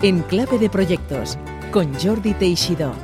En Clave de Proyectos, con Jordi Teixidó.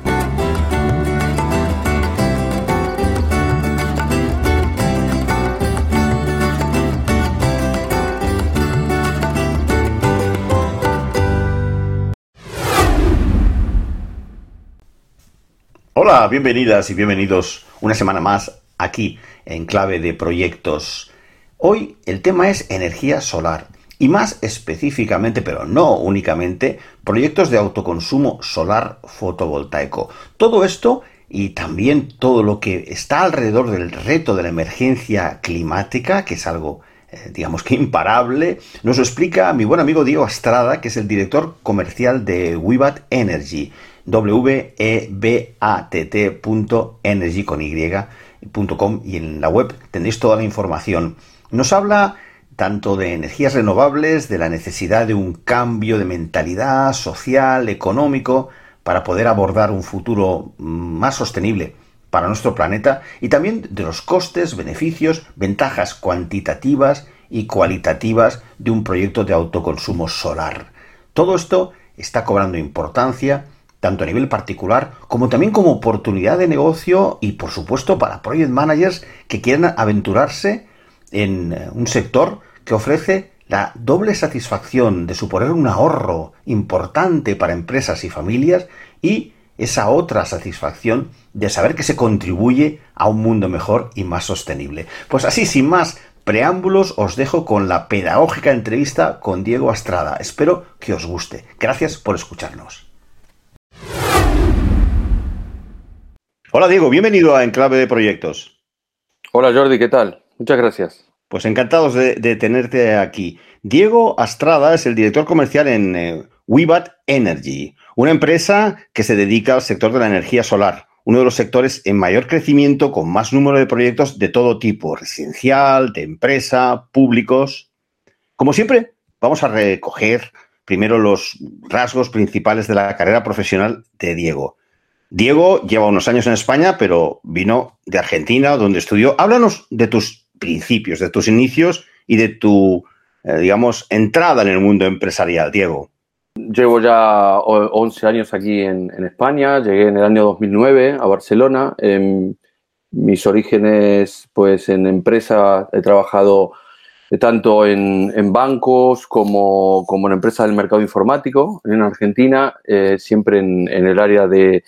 Hola, bienvenidas y bienvenidos una semana más aquí en Clave de Proyectos. Hoy el tema es energía solar y más específicamente, pero no únicamente, proyectos de autoconsumo solar fotovoltaico. Todo esto y también todo lo que está alrededor del reto de la emergencia climática, que es algo eh, digamos que imparable, nos lo explica mi buen amigo Diego Astrada, que es el director comercial de Wibat Energy, w e b a t -T con y.com y en la web tendréis toda la información. Nos habla tanto de energías renovables, de la necesidad de un cambio de mentalidad social, económico, para poder abordar un futuro más sostenible para nuestro planeta y también de los costes, beneficios, ventajas cuantitativas y cualitativas de un proyecto de autoconsumo solar. Todo esto está cobrando importancia tanto a nivel particular como también como oportunidad de negocio y por supuesto para project managers que quieran aventurarse en eh, un sector que ofrece la doble satisfacción de suponer un ahorro importante para empresas y familias y esa otra satisfacción de saber que se contribuye a un mundo mejor y más sostenible. Pues así, sin más preámbulos, os dejo con la pedagógica entrevista con Diego Astrada. Espero que os guste. Gracias por escucharnos. Hola Diego, bienvenido a Enclave de Proyectos. Hola Jordi, ¿qué tal? Muchas gracias. Pues encantados de, tenerte aquí. Diego Astrada es el director comercial en eh, Wibat Energy, una empresa que se dedica al sector de la energía solar, uno de los sectores en mayor crecimiento con más número de proyectos de todo tipo, residencial, de empresa, públicos. Como siempre, vamos a recoger primero los rasgos principales de la carrera profesional de Diego. Diego lleva unos años en España, pero vino de Argentina, donde estudió. Háblanos de tus principios, de tus inicios y de tu, eh, digamos, entrada en el mundo empresarial, Diego. Llevo ya 11 años aquí en, España, llegué en el año 2009 a Barcelona. mis orígenes, pues en empresa, he trabajado tanto en, bancos como, en empresas del mercado informático en Argentina, eh, siempre en, el área de,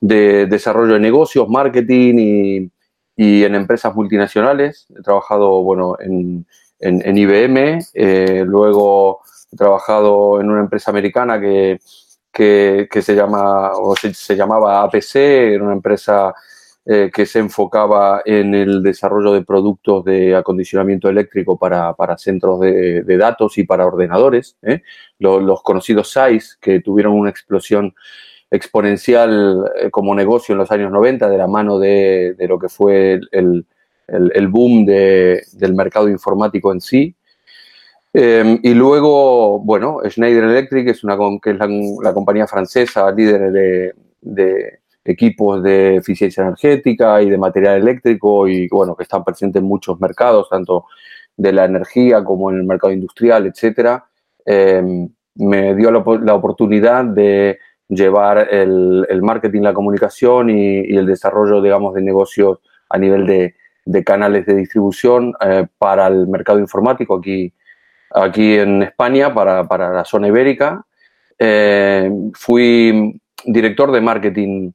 desarrollo de negocios, marketing y, en empresas multinacionales. He trabajado, bueno, en, IBM, eh, luego he trabajado en una empresa americana que, se, llama, o se llamaba APC, era una empresa eh, que se enfocaba en el desarrollo de productos de acondicionamiento eléctrico para, centros de, datos y para ordenadores. ¿eh? Los, conocidos SAIS, que tuvieron una explosión exponencial eh, como negocio en los años 90 de la mano de, lo que fue el, boom del mercado informático en sí. y luego, bueno, Schneider Electric es, una, que es la, compañía francesa líder de equipos de eficiencia energética y de material eléctrico y bueno, que están presentes en muchos mercados, tanto de la energía como en el mercado industrial, etcétera, em, me dio la, oportunidad de llevar el, marketing, la comunicación y, el desarrollo, digamos, de negocios a nivel de, canales de distribución eh, para el mercado informático aquí, aquí en España, para, la zona ibérica. Eh, fui director de marketing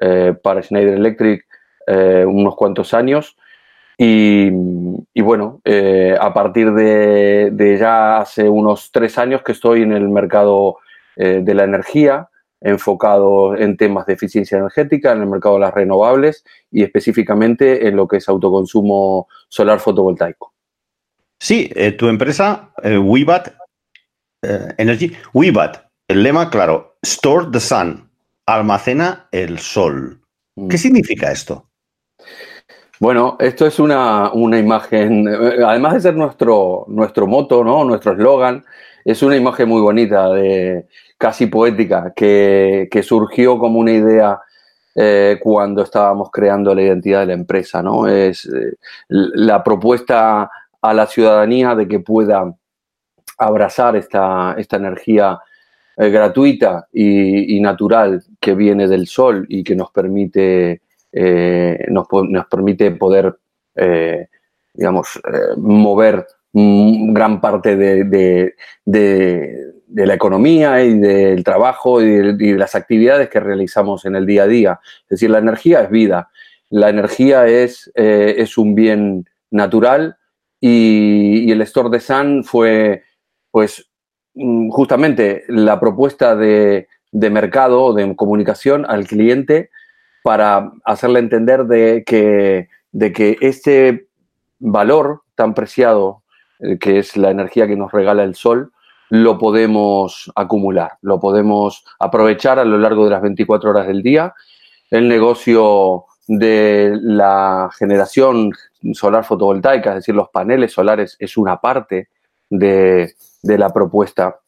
eh, para Schneider Electric unos cuantos años. Y, bueno, a partir de, ya hace unos tres años que estoy en el mercado de la energía, enfocado en temas de eficiencia energética, en el mercado de las renovables y específicamente en lo que es autoconsumo solar fotovoltaico. Sí, tu empresa, Wibat Energy, Wibat, el lema claro, Store the Sun, almacena el sol. Mm. ¿Qué significa esto? Bueno, esto es una, imagen, además de ser nuestro, nuestro moto, ¿no? nuestro eslogan, es una imagen muy bonita, de, casi poética, que, surgió como una idea eh, cuando estábamos creando la identidad de la empresa. ¿no? Es eh, la propuesta a la ciudadanía de que pueda abrazar esta, esta energía eh, gratuita y, natural que viene del sol y que nos permite, eh, nos, permite poder, digamos, mover gran parte de, la economía y del trabajo y de, las actividades que realizamos en el día a día. Es decir, la energía es vida, la energía es, es un bien natural y, el store de Sun fue, pues, Mm, justamente la propuesta de, mercado, de comunicación al cliente para hacerle entender de que, de que este valor tan preciado, eh, que es la energía que nos regala el sol, lo podemos acumular, lo podemos aprovechar a lo largo de las 24 horas del día. El negocio de la generación solar fotovoltaica, es decir, los paneles solares, es una parte de, de la propuesta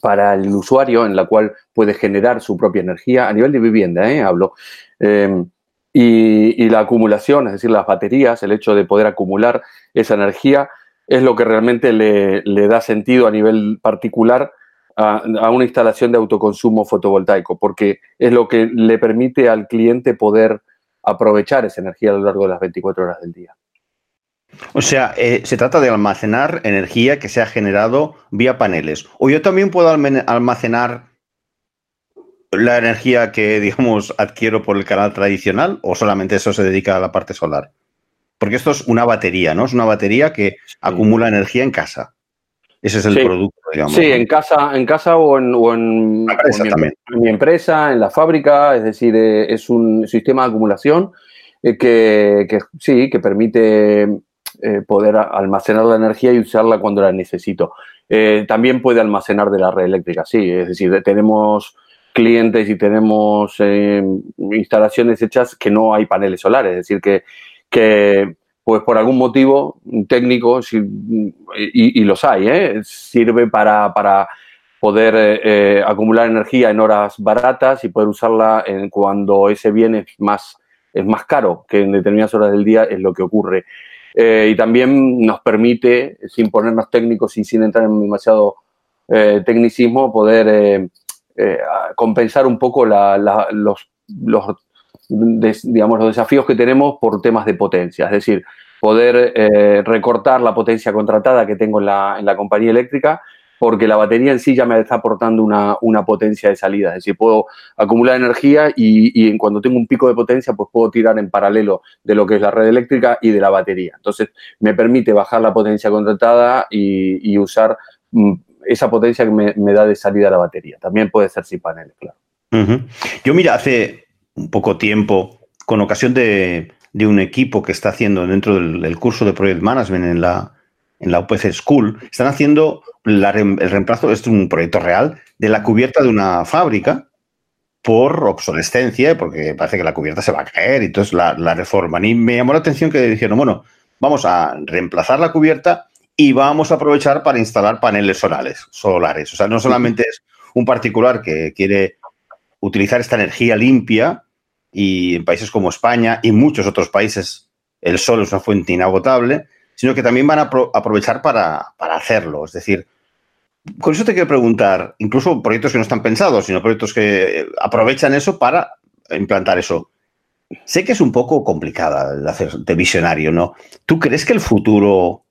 para el usuario en la cual puede generar su propia energía a nivel de vivienda, ¿eh? hablo. Em, y, la acumulación, es decir, las baterías, el hecho de poder acumular esa energía, es lo que realmente le, da sentido a nivel particular a, a, una instalación de autoconsumo fotovoltaico, porque es lo que le permite al cliente poder aprovechar esa energía a lo largo de las 24 horas del día. O sea, eh, se trata de almacenar energía que se ha generado vía paneles. O yo también puedo almacenar la energía que, digamos, adquiero por el canal tradicional o solamente eso se dedica a la parte solar. Porque esto es una batería, ¿no? Es una batería que acumula energía en casa. Ese es el producto, digamos. Sí, en casa, en casa o en, mi, empresa, en la fábrica. Es decir, eh, es un sistema de acumulación eh, que, que, sí, que permite eh, poder almacenar la energía y usarla cuando la necesito. Eh, también puede almacenar de la red eléctrica, sí, es decir, tenemos clientes y tenemos eh, instalaciones hechas que no hay paneles solares, es decir, que, que pues por algún motivo técnico, y, los hay, sirve para, para poder acumular energía en horas baratas y poder usarla en, cuando ese bien es más, es más caro, que en determinadas horas del día es lo que ocurre. Eh, y también nos permite, sin ponernos técnicos y sin entrar en demasiado eh, tecnicismo, poder eh, compensar un poco los, digamos, los desafíos que tenemos por temas de potencia. Es decir, poder recortar la potencia contratada que tengo en la, en la compañía eléctrica porque la batería en sí ya me está aportando una, potencia de salida. Es decir, puedo acumular energía y, en cuando tengo un pico de potencia, pues puedo tirar en paralelo de lo que es la red eléctrica y de la batería. Entonces, me permite bajar la potencia contratada y, usar mm, esa potencia que me, da de salida la batería. También puede ser sin paneles, claro. Yo, mira, hace un poco tiempo, con ocasión de, un equipo que está haciendo dentro del, curso de Project Management en la, en la UPC School, están haciendo el reemplazo, es un proyecto real, de la cubierta de una fábrica por obsolescencia, porque parece que la cubierta se va a caer y entonces la, la reforman. Y me llamó la atención que dijeron, bueno, vamos a reemplazar la cubierta y vamos a aprovechar para instalar paneles solares. solares. O sea, no solamente es un particular que quiere utilizar esta energía limpia y en países como España y muchos otros países el sol es una fuente inagotable, sino que también van a aprovechar para, para hacerlo. Es decir, con eso te quiero preguntar, incluso proyectos que no están pensados, sino proyectos que aprovechan eso para implantar eso. Sé que es un poco complicada de hacer de visionario, ¿no? ¿Tú crees que el futuro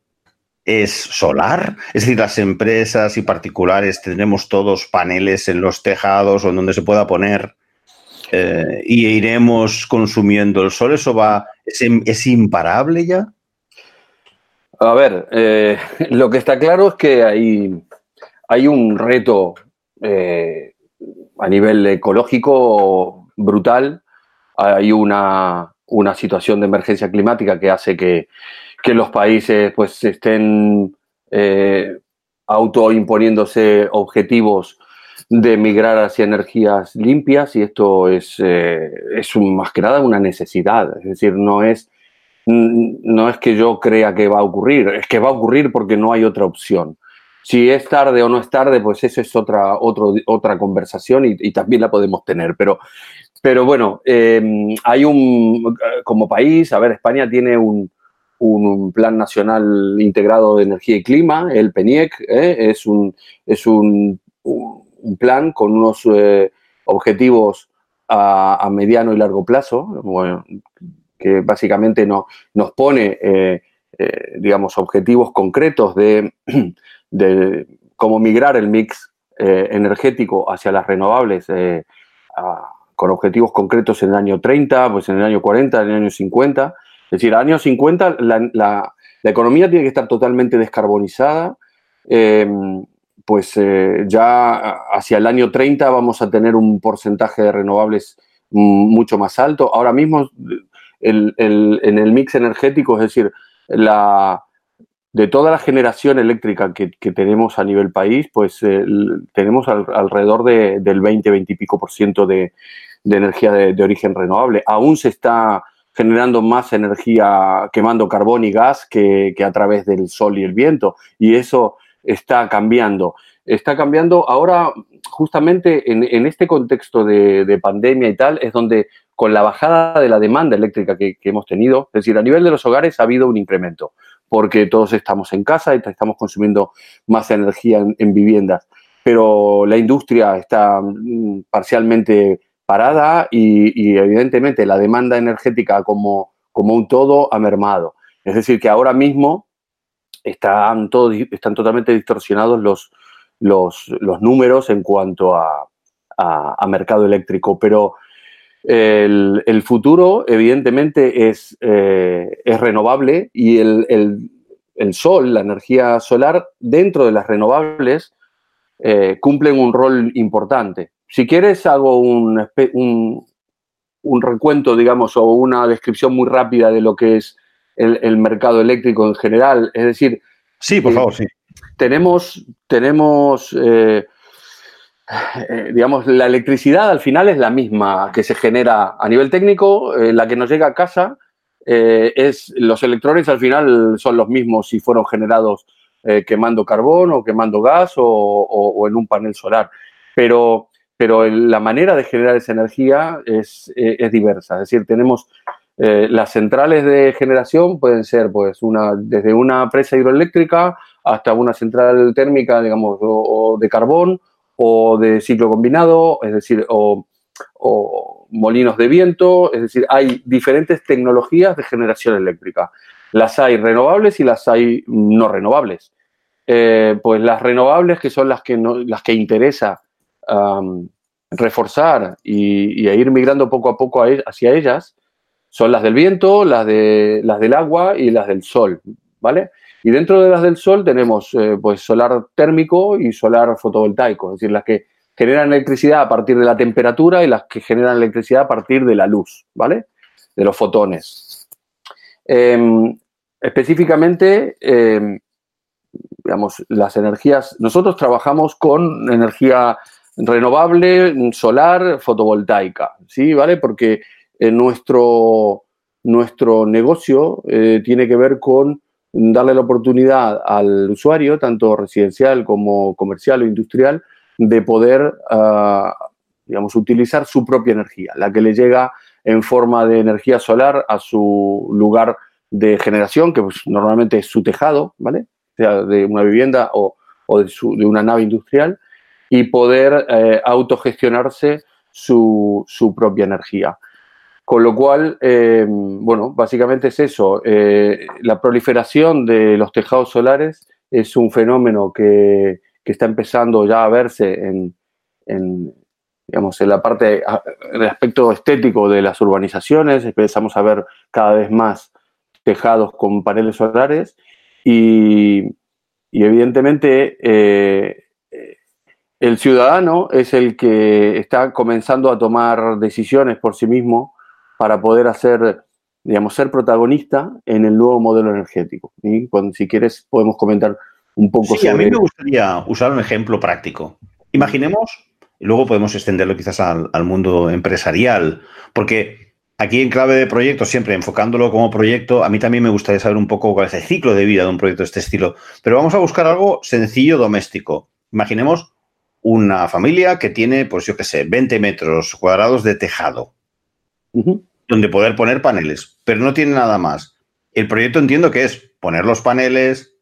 es solar? Es decir, las empresas y particulares tendremos todos paneles en los tejados o en donde se pueda poner eh, y iremos consumiendo el sol. ¿Eso va, es, imparable ya? A ver, eh, lo que está claro es que hay hay un reto eh, a nivel ecológico brutal, hay una, situación de emergencia climática que hace que, los países pues estén eh, autoimponiéndose objetivos de migrar hacia energías limpias y esto es, eh, es más que nada una necesidad, es decir, no es, no es que yo crea que va a ocurrir, es que va a ocurrir porque no hay otra opción. Si es tarde o no es tarde, pues eso es otra, otra conversación y, también la podemos tener. Pero, pero bueno, em, hay un, como país, a ver, España tiene un, plan nacional integrado de energía y clima, el PENIEC, ¿eh? es, un, es un, un plan con unos eh, objetivos a, mediano y largo plazo, bueno, que básicamente no, nos pone, eh, digamos, objetivos concretos de, de, cómo migrar el mix energético hacia las renovables con objetivos concretos en el año 30, pues en el año 40, en el año 50. Es decir, el año 50 la, la, economía tiene que estar totalmente descarbonizada. Pues eh, ya hacia el año 30 vamos a tener un porcentaje de renovables mucho más alto. Ahora mismo en el mix energético, es decir, la, de toda la generación eléctrica que, tenemos a nivel país, pues eh, tenemos alrededor del 20, 20 y pico por ciento de, energía de, origen renovable. Aún se está generando más energía quemando carbón y gas que, a través del sol y el viento. Y eso está cambiando. Está cambiando ahora, justamente en, este contexto de, pandemia y tal, es donde con la bajada de la demanda eléctrica que, hemos tenido, es decir, a nivel de los hogares ha habido un incremento porque todos estamos en casa y estamos consumiendo más energía en, viviendas. Pero la industria está mm, parcialmente parada y, evidentemente la demanda energética como, como un todo ha mermado. Es decir, que ahora mismo están, están totalmente distorsionados los, los, números en cuanto a, mercado eléctrico, pero el, futuro, evidentemente, es, eh, es renovable y el, sol, la energía solar, dentro de las renovables, eh, cumplen un rol importante. Si quieres, hago un, un, recuento, digamos, o una descripción muy rápida de lo que es el, mercado eléctrico en general. Es decir, sí, por eh, favor, sí. Tenemos, tenemos eh, digamos, la electricidad al final es la misma que se genera a nivel técnico, eh, la que nos llega a casa, eh, es los electrones al final son los mismos si fueron generados quemando carbón o quemando gas o, en un panel solar. Pero, pero la manera de generar esa energía es, es diversa. Es decir, tenemos las centrales de generación pueden ser pues una, desde una presa hidroeléctrica hasta una central térmica, digamos, o de carbón o de ciclo combinado, es decir, o, molinos de viento, es decir, hay diferentes tecnologías de generación eléctrica. Las hay renovables y las hay no renovables. Eh, pues las renovables, que son las que, no, las que interesa reforzar y, ir migrando poco a poco e, hacia ellas, son las del viento, las, de, las del agua y las del sol, ¿vale? Y dentro de las del sol tenemos eh, pues solar térmico y solar fotovoltaico, es decir, las que generan electricidad a partir de la temperatura y las que generan electricidad a partir de la luz, ¿vale? De los fotones. Em, específicamente, em, digamos, las energías, nosotros trabajamos con energía renovable, solar, fotovoltaica, ¿sí? ¿Vale? Porque nuestro, nuestro negocio eh, tiene que ver con darle la oportunidad al usuario, tanto residencial como comercial o industrial, de poder, ah, digamos, utilizar su propia energía, la que le llega en forma de energía solar a su lugar de generación, que pues, normalmente es su tejado, ¿vale? Sea de una vivienda o, de, una nave industrial, y poder eh, autogestionarse su, su propia energía. Con lo cual, eh, bueno, básicamente es eso. Eh, la proliferación de los tejados solares es un fenómeno que, está empezando ya a verse en, digamos, en la parte, en el aspecto estético de las urbanizaciones. Empezamos a ver cada vez más tejados con paneles solares y, evidentemente eh, el ciudadano es el que está comenzando a tomar decisiones por sí mismo para poder hacer, digamos, ser protagonista en el nuevo modelo energético. Y cuando, si quieres, podemos comentar un poco sí, a mí me gustaría usar un ejemplo práctico. Imaginemos, y luego podemos extenderlo quizás al, mundo empresarial, porque aquí en clave de proyecto, siempre enfocándolo como proyecto, a mí también me gustaría saber un poco cuál es el ciclo de vida de un proyecto de este estilo. Pero vamos a buscar algo sencillo, doméstico. Imaginemos una familia que tiene, pues yo qué sé, 20 metros cuadrados de tejado donde poder poner paneles, pero no tiene nada más. El proyecto entiendo que es poner los paneles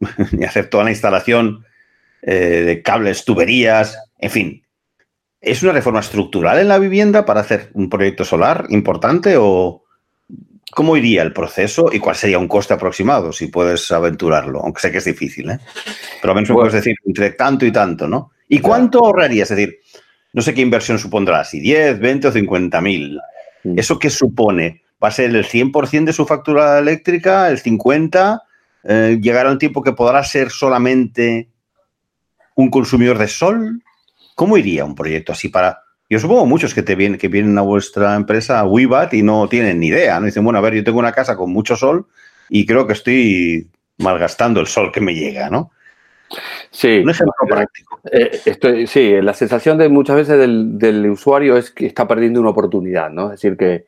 y hacer toda la instalación eh, de cables, tuberías, en fin. ¿Es una reforma estructural en la vivienda para hacer un proyecto solar importante o cómo iría el proceso y cuál sería un coste aproximado si puedes aventurarlo? Aunque sé que es difícil, ¿eh? Pero al menos me puedes decir entre tanto y tanto, ¿no? ¿Y cuánto ahorrarías? Es decir, no sé qué inversión supondrá, si 10, 20 o 50 mil. Mm. ¿Eso qué supone? ¿Va a ser el 100% de su factura eléctrica, el 50%? Eh, ¿Llegará un tiempo que podrá ser solamente un consumidor de sol? ¿Cómo iría un proyecto así para...? Yo supongo muchos que, te vienen, que vienen a vuestra empresa, a Wibat, y no tienen ni idea. ¿no? Dicen, bueno, a ver, yo tengo una casa con mucho sol y creo que estoy malgastando el sol que me llega, ¿no? Sí. Un ejemplo práctico. Eh, sí, la sensación de muchas veces del, usuario es que está perdiendo una oportunidad, ¿no? Es decir, que,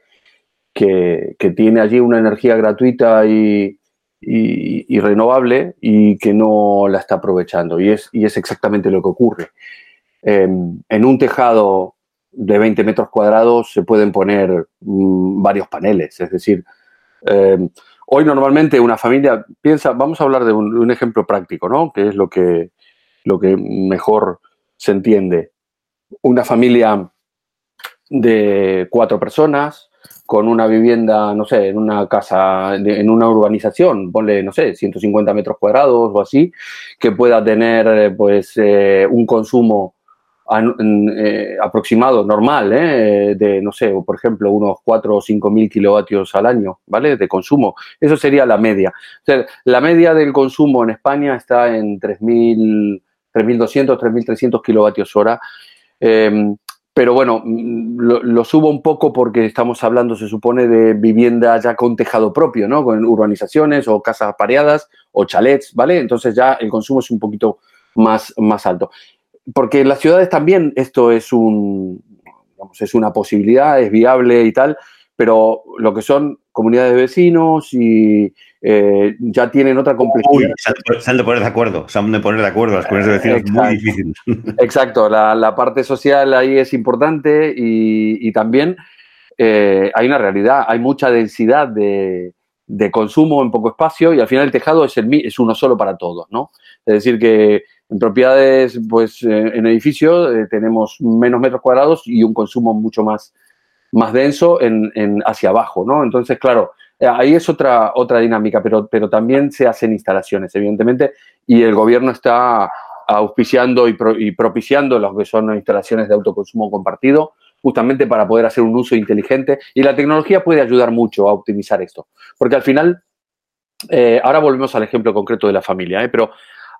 que, tiene allí una energía gratuita y, y, renovable y que no la está aprovechando. Y es, y es exactamente lo que ocurre. Em, en un tejado de 20 metros cuadrados se pueden poner mm, varios paneles, es decir, em, Hoy normalmente una familia piensa, vamos a hablar de un, ejemplo práctico, ¿no? Que es lo que, lo que mejor se entiende. Una familia de cuatro personas con una vivienda, no sé, en una casa, en una urbanización, ponle, no sé, 150 metros cuadrados o así, que pueda tener, pues, eh, un consumo eh, aproximado, normal, ¿eh? de, no sé, por ejemplo, unos 4 o 5 mil kilovatios al año, ¿vale? De consumo. Eso sería la media. La media del consumo en España está en 3.200, 3.300 kilovatios hora. Em, pero bueno, lo, lo, subo un poco porque estamos hablando, se supone, de vivienda ya con tejado propio, ¿no? Con urbanizaciones o casas pareadas o chalets, ¿vale? Entonces ya el consumo es un poquito más, más alto porque en las ciudades también esto es un es una posibilidad, es viable y tal, pero lo que son comunidades de vecinos y eh, ya tienen otra complejidad. se, han de poner de acuerdo, se han de poner de acuerdo, las comunidades de vecinos es muy difícil. Exacto, la, parte social ahí es importante y, también eh, hay una realidad, hay mucha densidad de, consumo en poco espacio y al final el tejado es, el, es uno solo para todos, ¿no? Es decir, que en propiedades, pues eh, en edificio eh, tenemos menos metros cuadrados y un consumo mucho más, más denso en, hacia abajo, ¿no? Entonces, claro, eh, ahí es otra, otra dinámica, pero, pero también se hacen instalaciones, evidentemente, y el gobierno está auspiciando y, propiciando lo que son instalaciones de autoconsumo compartido, justamente para poder hacer un uso inteligente. Y la tecnología puede ayudar mucho a optimizar esto, porque al final, ahora volvemos al ejemplo concreto de la familia, pero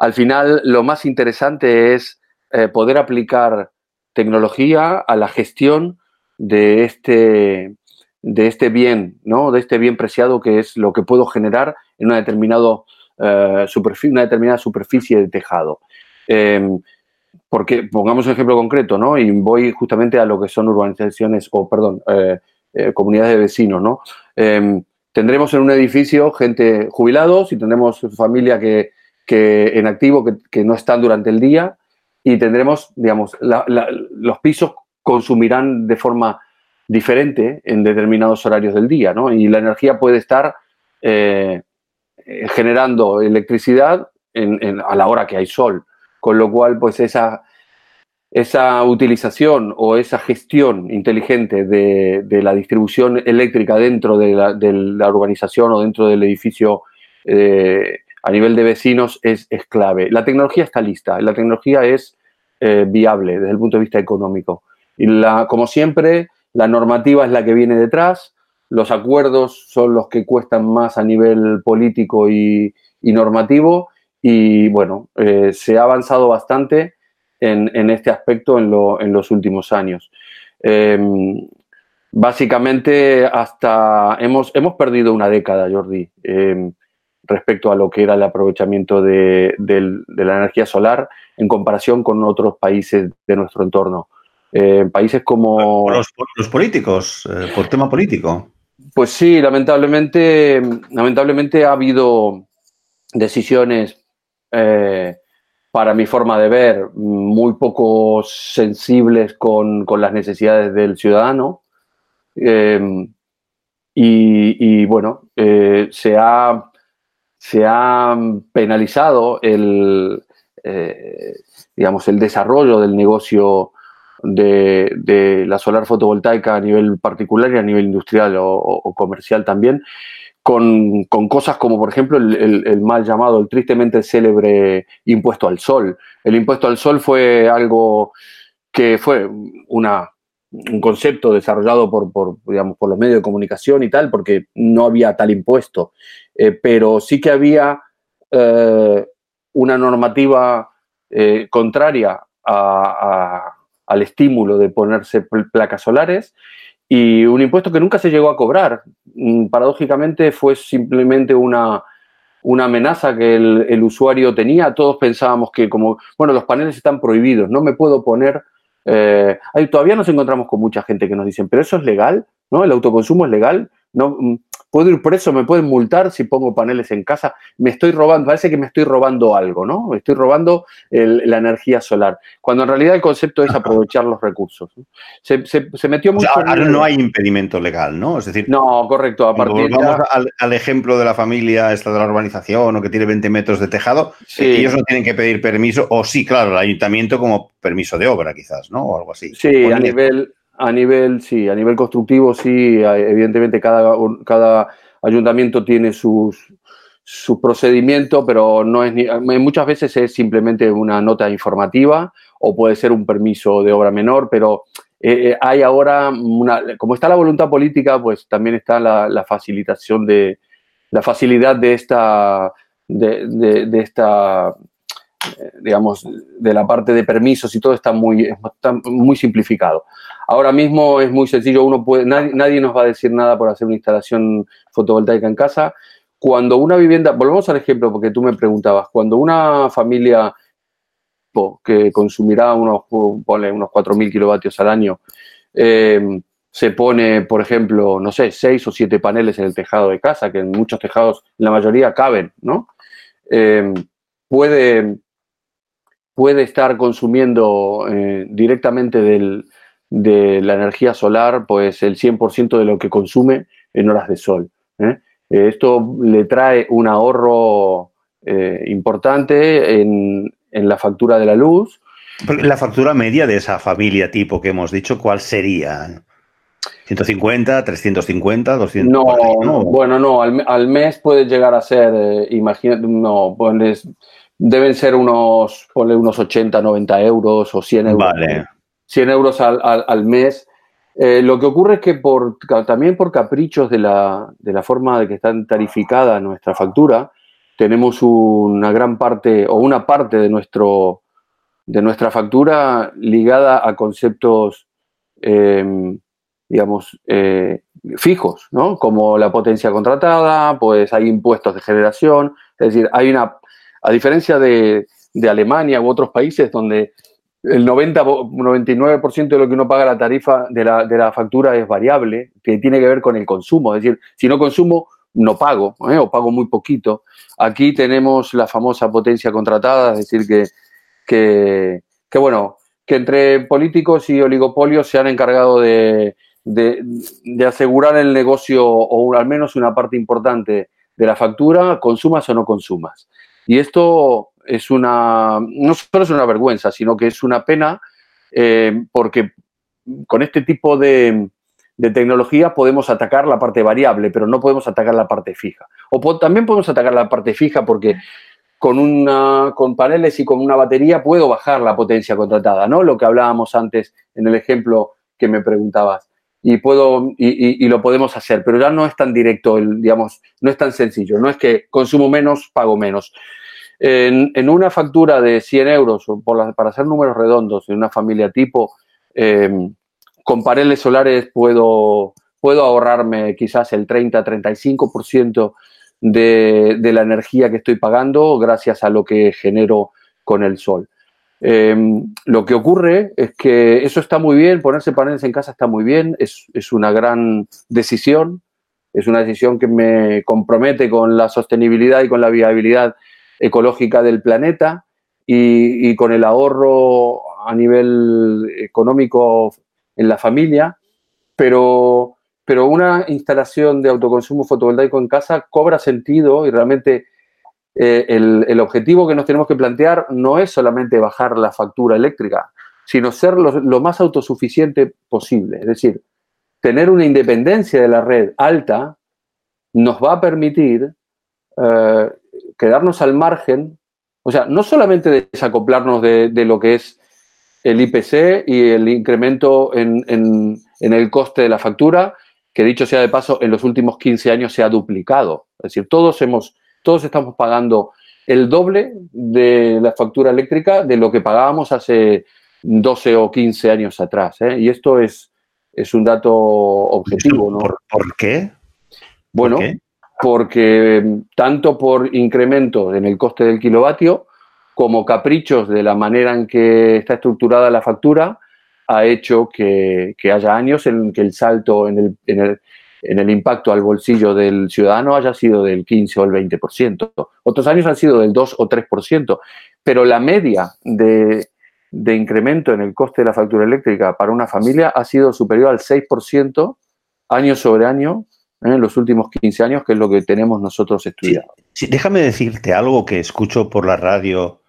al final lo más interesante es eh, poder aplicar tecnología a la gestión de este, de este bien, ¿no? De este bien preciado que es lo que puedo generar en una, determinado, eh, una determinada superficie de tejado. Em, porque, pongamos un ejemplo concreto, ¿no? Y voy justamente a lo que son urbanizaciones, o perdón, eh, comunidades de vecinos, ¿no? Em, tendremos en un edificio gente jubilados y tendremos familia que, que en activo que, no están durante el día y tendremos, digamos, los pisos consumirán de forma diferente en determinados horarios del día, ¿no? Y la energía puede estar eh, generando electricidad a la hora que hay sol, con lo cual, pues esa, esa utilización o esa gestión inteligente de, la distribución eléctrica dentro de la, urbanización o dentro del edificio eh, a nivel de vecinos es, clave. La tecnología está lista, la tecnología es eh, viable desde el punto de vista económico. Y la, como siempre, la normativa es la que viene detrás, los acuerdos son los que cuestan más a nivel político y, normativo y bueno, eh, se ha avanzado bastante en, este aspecto en, los últimos años. Em, básicamente, hasta hemos, hemos perdido una década, Jordi. Em, respecto a lo que era el aprovechamiento de, la energía solar en comparación con otros países de nuestro entorno. Eh, países como... Los, los políticos, eh, por tema político. Pues sí, lamentablemente, lamentablemente ha habido decisiones, eh, para mi forma de ver, muy poco sensibles con, las necesidades del ciudadano. y, bueno, se ha se ha penalizado el, digamos, el desarrollo del negocio de, la solar fotovoltaica a nivel particular y a nivel industrial o, comercial también, con, cosas como, por ejemplo, el, mal llamado, el tristemente célebre impuesto al sol. El impuesto al sol fue algo que fue una, un concepto desarrollado por, digamos, por los medios de comunicación y tal, porque no había tal impuesto, eh, pero sí que había eh, una normativa eh, contraria al estímulo de ponerse placas solares y un impuesto que nunca se llegó a cobrar. Mm, paradójicamente fue simplemente una, una amenaza que el, usuario tenía. Todos pensábamos que como, bueno, los paneles están prohibidos, no me puedo poner... Eh, todavía nos encontramos con mucha gente que nos dicen, pero eso es legal, ¿no? El autoconsumo es legal. No, mm, puedo ir preso, me pueden multar si pongo paneles en casa, me estoy robando, parece que me estoy robando algo, ¿no? Me estoy robando la energía solar, cuando en realidad el concepto es aprovechar los recursos. Se, metió mucho... ahora no hay impedimento legal, ¿no? Es decir... No, correcto, a partir Vamos al, ejemplo de la familia esta de la urbanización o que tiene 20 metros de tejado, ellos no tienen que pedir permiso, o sí, claro, el ayuntamiento como permiso de obra quizás, ¿no? O algo así. Sí, a nivel a nivel, sí, a nivel constructivo, sí, evidentemente cada, cada ayuntamiento tiene sus, su procedimiento, pero no es muchas veces es simplemente una nota informativa o puede ser un permiso de obra menor, pero eh, eh, hay ahora, una, como está la voluntad política, pues también está la, facilitación de, la facilidad de esta, de, de esta digamos, de la parte de permisos y todo está muy, está muy simplificado. Ahora mismo es muy sencillo, uno puede, nadie, nos va a decir nada por hacer una instalación fotovoltaica en casa. Cuando una vivienda, volvemos al ejemplo porque tú me preguntabas, cuando una familia que consumirá unos, unos 4.000 kilovatios al año, eh, se pone, por ejemplo, no sé, seis o siete paneles en el tejado de casa, que en muchos tejados, la mayoría caben, ¿no? Eh, puede puede estar consumiendo eh, directamente de la energía solar, pues el 100% de lo que consume en horas de sol. ¿eh? Eh, esto le trae un ahorro importante en, la factura de la luz. La factura media de esa familia tipo que hemos dicho, ¿cuál sería? 150, 350, 200. No, bueno, no, al, mes puede llegar a ser, imagínate, no, pues deben ser unos, ponle unos 80, 90 euros o 100 euros. Vale. 100 euros al, mes. Eh, lo que ocurre es que por, también por caprichos de la, de la forma de que está tarificada nuestra factura, tenemos una gran parte o una parte de, nuestro, de nuestra factura ligada a conceptos, em, digamos, eh, fijos, ¿no? Como la potencia contratada, pues hay impuestos de generación, es decir, hay una a diferencia de, Alemania u otros países donde el 90, 99% de lo que uno paga la tarifa de la, factura es variable, que tiene que ver con el consumo. Es decir, si no consumo, no pago ¿eh? o pago muy poquito. Aquí tenemos la famosa potencia contratada, es decir, que, que, bueno, que entre políticos y oligopolios se han encargado de, de asegurar el negocio o al menos una parte importante de la factura, consumas o no consumas. Y esto es una, no solo es una vergüenza, sino que es una pena eh, porque con este tipo de, tecnología podemos atacar la parte variable, pero no podemos atacar la parte fija. O también podemos atacar la parte fija porque con, una, con paneles y con una batería puedo bajar la potencia contratada, ¿no? Lo que hablábamos antes en el ejemplo que me preguntabas. Y, puedo, y, lo podemos hacer, pero ya no es tan directo, digamos, no es tan sencillo. No es que consumo menos, pago menos. En, una factura de 100 euros, para hacer números redondos, en una familia tipo, em, con paneles solares puedo, puedo ahorrarme quizás el 30-35% de, de la energía que estoy pagando gracias a lo que genero con el sol. Em, lo que ocurre es que eso está muy bien, ponerse paneles en casa está muy bien, es, es, una gran decisión, es una decisión que me compromete con la sostenibilidad y con la viabilidad ecológica del planeta y, con el ahorro a nivel económico en la familia, pero, pero una instalación de autoconsumo fotovoltaico en casa cobra sentido y realmente eh, el, objetivo que nos tenemos que plantear no es solamente bajar la factura eléctrica, sino ser lo, más autosuficiente posible. Es decir, tener una independencia de la red alta nos va a permitir eh, quedarnos al margen, o sea, no solamente desacoplarnos de, lo que es el IPC y el incremento en, en el coste de la factura, que dicho sea de paso, en los últimos 15 años se ha duplicado. Es decir, todos hemos todos estamos pagando el doble de la factura eléctrica de lo que pagábamos hace 12 o 15 años atrás. ¿eh? Y esto es, es un dato objetivo. ¿no? ¿Por, qué? Bueno, porque mm, tanto por incremento en el coste del kilovatio como caprichos de la manera en que está estructurada la factura, ha hecho que, haya años en que el salto en el, en el, en el impacto al bolsillo del ciudadano haya sido del 15 o el 20%. Otros años han sido del 2 o 3%, pero la media de, incremento en el coste de la factura eléctrica para una familia ha sido superior al 6% año sobre año ¿eh? en los últimos 15 años, que es lo que tenemos nosotros estudiado. Sí, déjame decirte algo que escucho por la radio.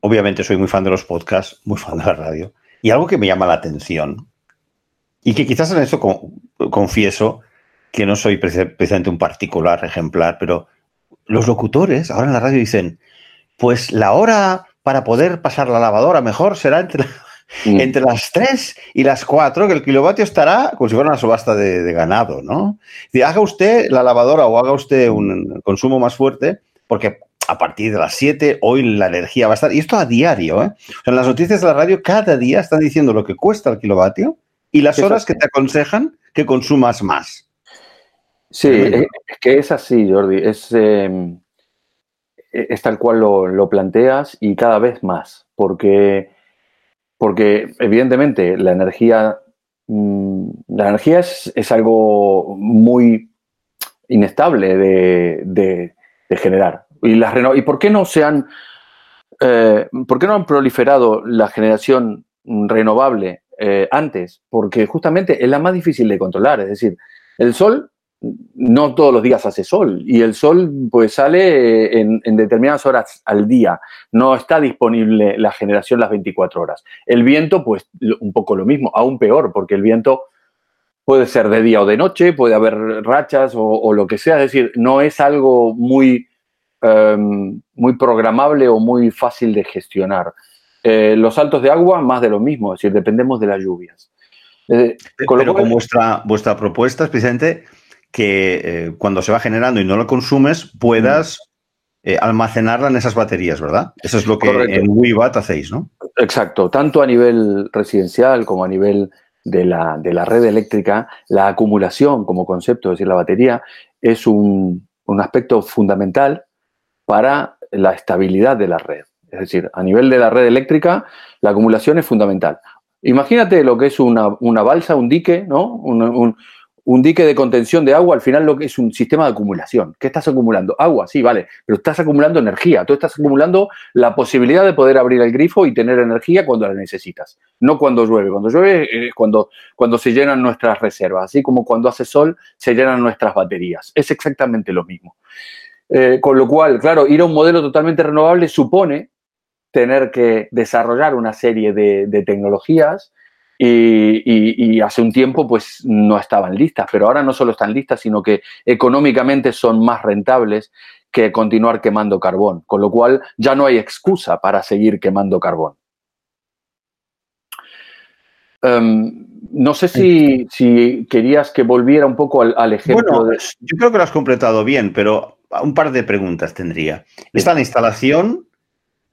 Obviamente soy muy fan de los podcasts, muy fan de la radio, y algo que me llama la atención y que quizás en eso confieso que no soy precisamente un particular ejemplar, pero los locutores ahora en la radio dicen, pues la hora para poder pasar la lavadora mejor será entre, mm. entre las 3 y las 4, que el kilovatio estará como si fuera una subasta de, ganado, ¿no? Haga usted la lavadora o haga usted un consumo más fuerte, porque a partir de las 7 hoy la energía va a estar, y esto a diario, ¿eh? en las noticias de la radio cada día están diciendo lo que cuesta el kilovatio y las horas que te aconsejan que consumas más. Sí, es que es así, Jordi. Es, em, es tal cual lo, planteas y cada vez más, porque, porque evidentemente la energía, mm, la energía es, algo muy inestable de, generar. Y, las ¿Y por qué no se han, eh, por qué no han proliferado la generación renovable eh, antes, porque justamente es la más difícil de controlar. Es decir, el sol no todos los días hace sol y el sol pues sale en, determinadas horas al día. No está disponible la generación las 24 horas. El viento pues un poco lo mismo, aún peor, porque el viento puede ser de día o de noche, puede haber rachas o, lo que sea. Es decir, no es algo muy, em, muy programable o muy fácil de gestionar. Eh, los saltos de agua, más de lo mismo, es decir, dependemos de las lluvias. Eh, con Pero con vuestra, vuestra propuesta es precisamente que eh, cuando se va generando y no lo consumes, puedas almacenarla en esas baterías, ¿verdad? Eso es lo que en WIBAT hacéis, ¿no? Exacto, tanto a nivel residencial como a nivel de la, de la red eléctrica, la acumulación como concepto, es decir, la batería, es un, un aspecto fundamental para la estabilidad de la red. Es decir, a nivel de la red eléctrica, la acumulación es fundamental. Imagínate lo que es una, balsa, un dique, ¿no? Un, dique de contención de agua, al final lo que es un sistema de acumulación. ¿Qué estás acumulando? Agua, sí, vale, pero estás acumulando energía. Tú estás acumulando la posibilidad de poder abrir el grifo y tener energía cuando la necesitas. No cuando llueve. Cuando llueve es cuando, cuando se llenan nuestras reservas. Así como cuando hace sol se llenan nuestras baterías. Es exactamente lo mismo. Eh, con lo cual, claro, ir a un modelo totalmente renovable supone tener que desarrollar una serie de, tecnologías y, hace un tiempo pues no estaban listas, pero ahora no solo están listas, sino que económicamente son más rentables que continuar quemando carbón, con lo cual ya no hay excusa para seguir quemando carbón. Em, no sé si, querías que volviera un poco al, ejemplo. Bueno, yo creo que lo has completado bien, pero un par de preguntas tendría. Está la instalación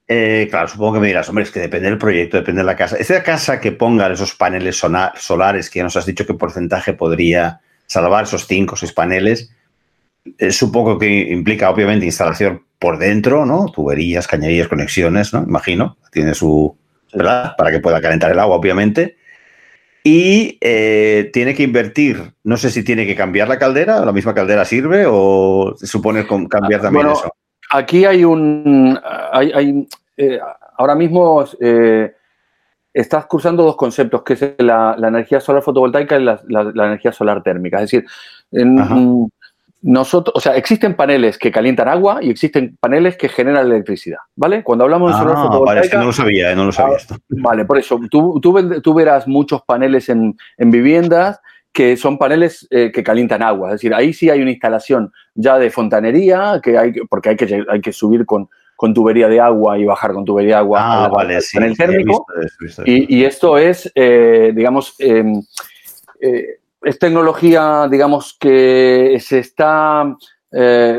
eh, claro, supongo que me dirás, hombre, es que depende del proyecto, depende de la casa. Esa casa que ponga esos paneles solares, que ya nos has dicho qué porcentaje podría salvar esos cinco o seis paneles, eh, supongo que implica obviamente instalación por dentro, ¿no? Tuberías, cañerías, conexiones, ¿no? Imagino, tiene su, ¿verdad? Para que pueda calentar el agua, obviamente. Y eh, tiene que invertir, no sé si tiene que cambiar la caldera, la misma caldera sirve o se supone cambiar también eso aquí hay un. Hay, eh, ahora mismo eh, estás cruzando dos conceptos, que es la, energía solar fotovoltaica y la, energía solar térmica. Es decir, nosotros, o sea, existen paneles que calientan agua y existen paneles que generan electricidad, ¿vale? Cuando hablamos de solar ah, Vale, que no lo sabía, no lo sabía esto. Vale, por eso, tú, tú, verás muchos paneles en, en viviendas que son paneles eh, que calientan agua. Es decir, ahí sí hay una instalación ya de fontanería, que hay, porque hay que, hay que subir con, con tubería de agua y bajar con tubería de agua ah, vale, sí, en el térmico. Y, y, esto es, eh, digamos, em, eh, es tecnología, digamos, que se está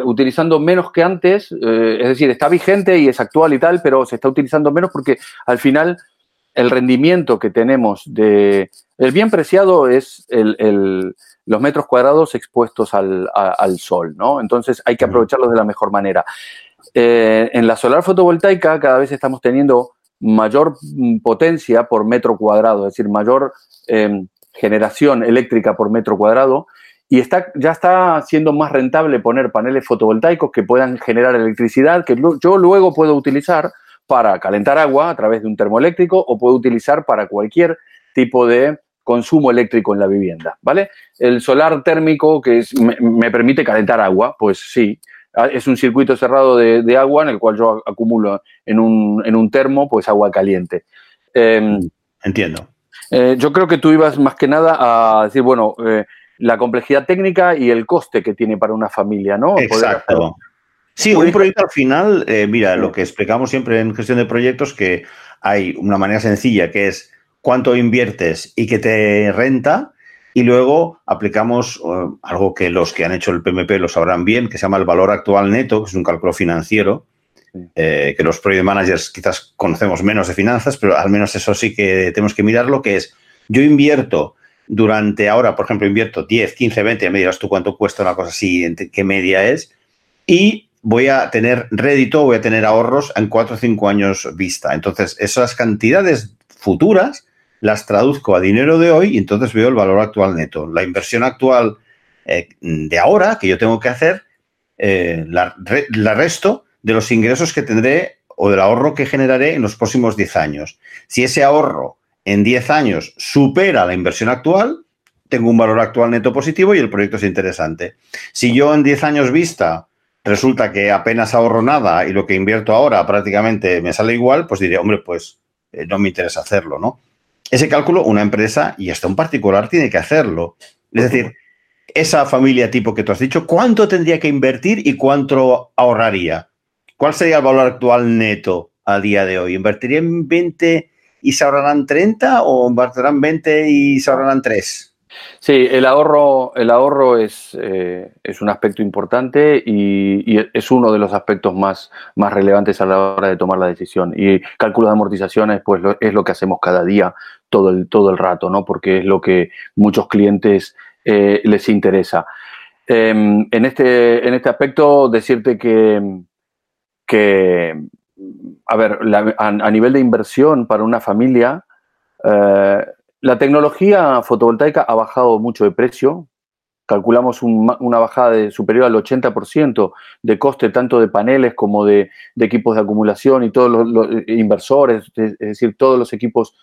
utilizando menos que antes, es decir, está vigente y es actual y tal, pero se está utilizando menos porque al final el rendimiento que tenemos de... El bien preciado es el, los metros cuadrados expuestos al, sol, ¿no? Entonces hay que aprovecharlos de la mejor manera. Eh, en la solar fotovoltaica cada vez estamos teniendo mayor mm, potencia por metro cuadrado, es decir, mayor em, generación eléctrica por metro cuadrado y está, ya está siendo más rentable poner paneles fotovoltaicos que puedan generar electricidad que yo luego puedo utilizar para calentar agua a través de un termoeléctrico o puedo utilizar para cualquier tipo de consumo eléctrico en la vivienda, ¿vale? El solar térmico que me, permite calentar agua, pues sí, es un circuito cerrado de, agua en el cual yo acumulo en un, termo pues agua caliente. Em, Entiendo. Eh, yo creo que tú ibas más que nada a decir, bueno, eh, la complejidad técnica y el coste que tiene para una familia, ¿no? Exacto. Sí, un proyecto al final, eh, mira, lo que explicamos siempre en gestión de proyectos, que hay una manera sencilla que es cuánto inviertes y que te renta, y luego aplicamos eh, algo que los que han hecho el PMP lo sabrán bien, que se llama el valor actual neto, que es un cálculo financiero, eh, que los project managers quizás conocemos menos de finanzas, pero al menos eso sí que tenemos que mirarlo, que es, yo invierto durante ahora, por ejemplo, invierto 10, 15, 20, me dirás tú cuánto cuesta una cosa así, qué media es, y voy a tener rédito, voy a tener ahorros en cuatro o cinco años vista. Entonces, esas cantidades futuras las traduzco a dinero de hoy y entonces veo el valor actual neto. La inversión actual eh, de ahora que yo tengo que hacer, eh, la, resto de los ingresos que tendré o del ahorro que generaré en los próximos 10 años. Si ese ahorro en 10 años supera la inversión actual, tengo un valor actual neto positivo y el proyecto es interesante. Si yo en 10 años vista resulta que apenas ahorro nada y lo que invierto ahora prácticamente me sale igual, pues diría, hombre, pues eh, no me interesa hacerlo, ¿no? Ese cálculo una empresa, y hasta un particular, tiene que hacerlo. Es decir, esa familia tipo que tú has dicho, ¿cuánto tendría que invertir y cuánto ahorraría? ¿Cuál sería el valor actual neto a día de hoy? ¿Invertiría en 20 y se ahorrarán 30 o invertirán 20 y se ahorrarán 3? Sí, el ahorro, el ahorro es, eh, es un aspecto importante y, es uno de los aspectos más, más relevantes a la hora de tomar la decisión. Y cálculos de amortizaciones, pues es lo que hacemos cada día, todo el, todo el rato, ¿no? Porque es lo que muchos clientes eh, les interesa. Em, en, este, en este aspecto, decirte que, que a ver, a, nivel de inversión para una familia, eh, la tecnología fotovoltaica ha bajado mucho de precio. Calculamos una bajada de superior al 80% de coste tanto de paneles como de, equipos de acumulación y todos los, inversores, es decir, todos los equipos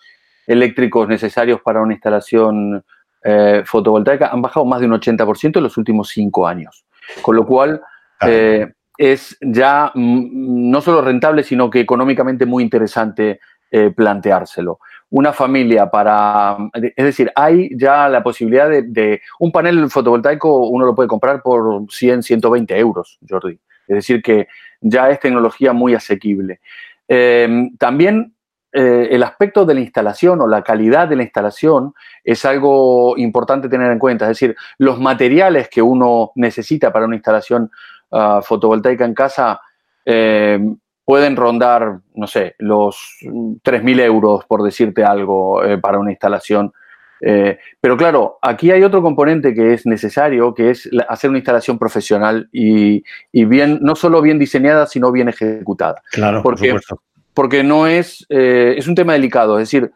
eléctricos necesarios para una instalación eh, fotovoltaica han bajado más de un 80% en los últimos cinco años. Con lo cual, eh, es ya mm, no solo rentable, sino que económicamente muy interesante eh, planteárselo una familia para... Es decir, hay ya la posibilidad de, Un panel fotovoltaico uno lo puede comprar por 100, 120 euros, Jordi. Es decir, que ya es tecnología muy asequible. Eh, también eh, el aspecto de la instalación o la calidad de la instalación es algo importante tener en cuenta. Es decir, los materiales que uno necesita para una instalación ah, fotovoltaica en casa eh, pueden rondar, no sé, los 3.000 euros, por decirte algo, eh, para una instalación. Eh, pero claro, aquí hay otro componente que es necesario, que es hacer una instalación profesional y, bien, no solo bien diseñada, sino bien ejecutada. Claro, porque, por supuesto. Porque no es, eh, es un tema delicado, es decir,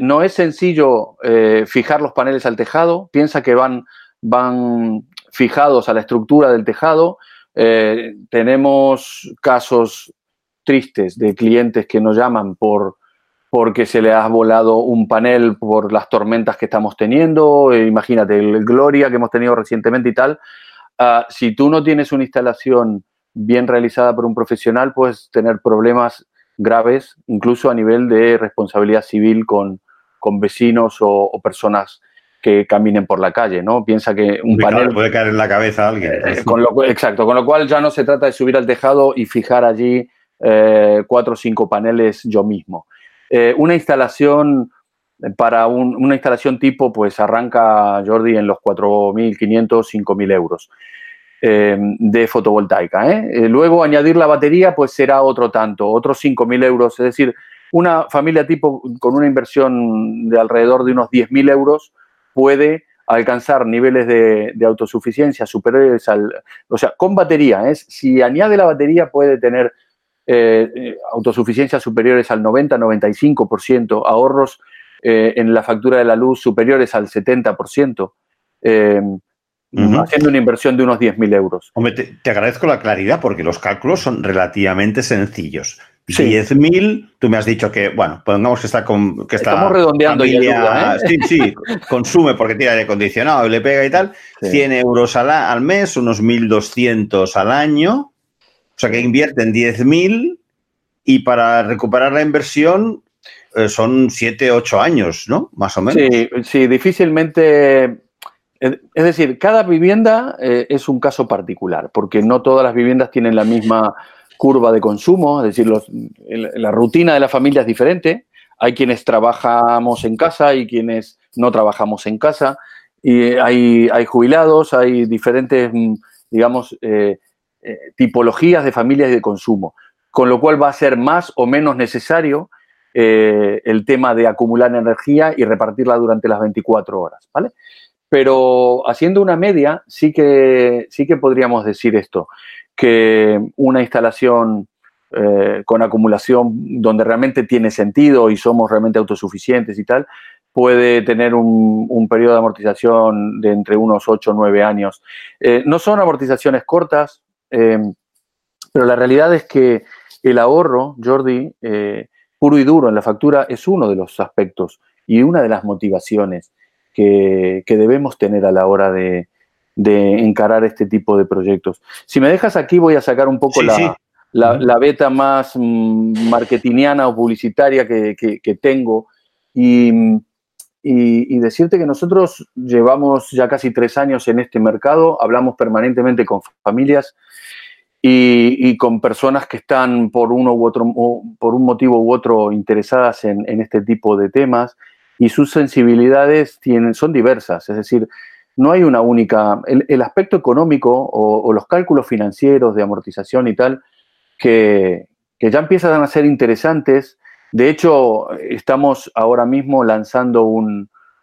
no es sencillo fijar los paneles al tejado, piensa que van, van fijados a la estructura del tejado. tenemos casos tristes de clientes que nos llaman por porque se le ha volado un panel por las tormentas que estamos teniendo, eh, imagínate, el Gloria que hemos tenido recientemente y tal, ah, si tú no tienes una instalación bien realizada por un profesional, puedes tener problemas graves, incluso a nivel de responsabilidad civil con, vecinos o, personas que caminen por la calle, ¿no? Piensa que un panel... puede caer en la cabeza a alguien. Eh, con lo, exacto, con lo cual ya no se trata de subir al tejado y fijar allí eh, cuatro o cinco paneles yo mismo. Eh, una instalación para una instalación tipo, pues arranca Jordi en los 4.500, 5.000 euros de fotovoltaica. luego añadir la batería, pues será otro tanto, otros 5.000 euros. Es decir, una familia tipo con una inversión de alrededor de unos 10.000 euros puede alcanzar niveles de, autosuficiencia superiores al... O sea, con batería, ¿es? si añade la batería puede tener eh, eh, autosuficiencias superiores al 90-95%, ahorros eh, en la factura de la luz superiores al 70%, haciendo una inversión de unos 10.000 euros. Hombre, te, agradezco la claridad porque los cálculos son relativamente sencillos. 10.000, tú me has dicho que, bueno, pongamos que está con. Que Estamos redondeando ya. Sí, sí, consume porque tiene aire acondicionado y le pega y tal. 100 euros al, al mes, unos 1.200 al año. O sea que invierten 10.000 y para recuperar la inversión eh, son 7, 8 años, ¿no? Más o menos. Sí, sí difícilmente. Es decir, cada vivienda eh, es un caso particular, porque no todas las viviendas tienen la misma curva de consumo, es decir, la rutina de la familia es diferente. Hay quienes trabajamos en casa y quienes no trabajamos en casa. Y hay, hay jubilados, hay diferentes, mm, digamos, eh, eh, tipologías de familias y de consumo. Con lo cual va a ser más o menos necesario eh, el tema de acumular energía y repartirla durante las 24 horas, ¿vale? Pero haciendo una media, sí que, sí que podríamos decir esto que una instalación eh, con acumulación donde realmente tiene sentido y somos realmente autosuficientes y tal, puede tener un, periodo de amortización de entre unos 8 o 9 años. No son amortizaciones cortas, eh, pero la realidad es que el ahorro, Jordi, puro y duro en la factura, es uno de los aspectos y una de las motivaciones que debemos tener a la hora de, de encarar este tipo de proyectos. Si me dejas aquí, voy a sacar un poco la, beta más mm, marketingiana o publicitaria que, tengo. Y, decirte que nosotros llevamos ya casi tres años en este mercado, hablamos permanentemente con familias y, con personas que están por uno u otro, por un motivo u otro interesadas en, este tipo de temas y sus sensibilidades tienen, son diversas, es decir, no hay una única, el, aspecto económico o, los cálculos financieros de amortización y tal, que, ya empiezan a ser interesantes. De hecho, estamos ahora mismo lanzando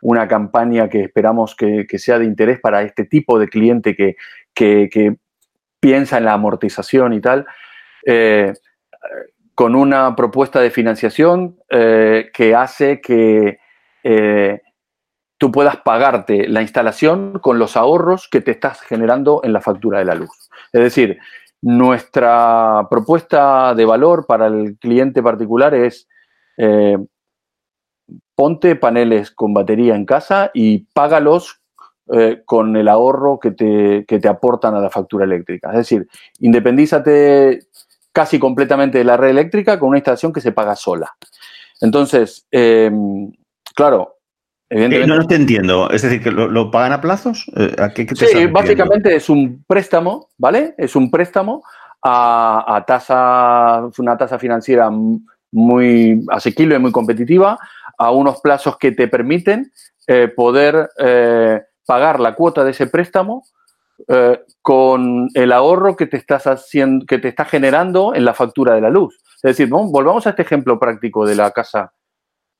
una campaña que esperamos que, sea de interés para este tipo de cliente que, piensa en la amortización y tal, eh, con una propuesta de financiación eh, que hace que eh, tú puedas pagarte la instalación con los ahorros que te estás generando en la factura de la luz. Es decir, nuestra propuesta de valor para el cliente particular es eh, ponte paneles con batería en casa y págalos eh, con el ahorro que te, te, aportan a la factura eléctrica. Es decir, independízate casi completamente de la red eléctrica con una instalación que se paga sola. Entonces, eh, claro, eh, no, te entiendo. Es decir, que lo, pagan a plazos. Eh, sí, básicamente es un préstamo, ¿vale? Es un préstamo a, tasa, una tasa financiera muy asequible, y muy competitiva, a unos plazos que te permiten eh, poder pagar la cuota de ese préstamo con el ahorro que te estás haciendo, que te está generando en la factura de la luz. Es decir, volvamos a este ejemplo práctico de la casa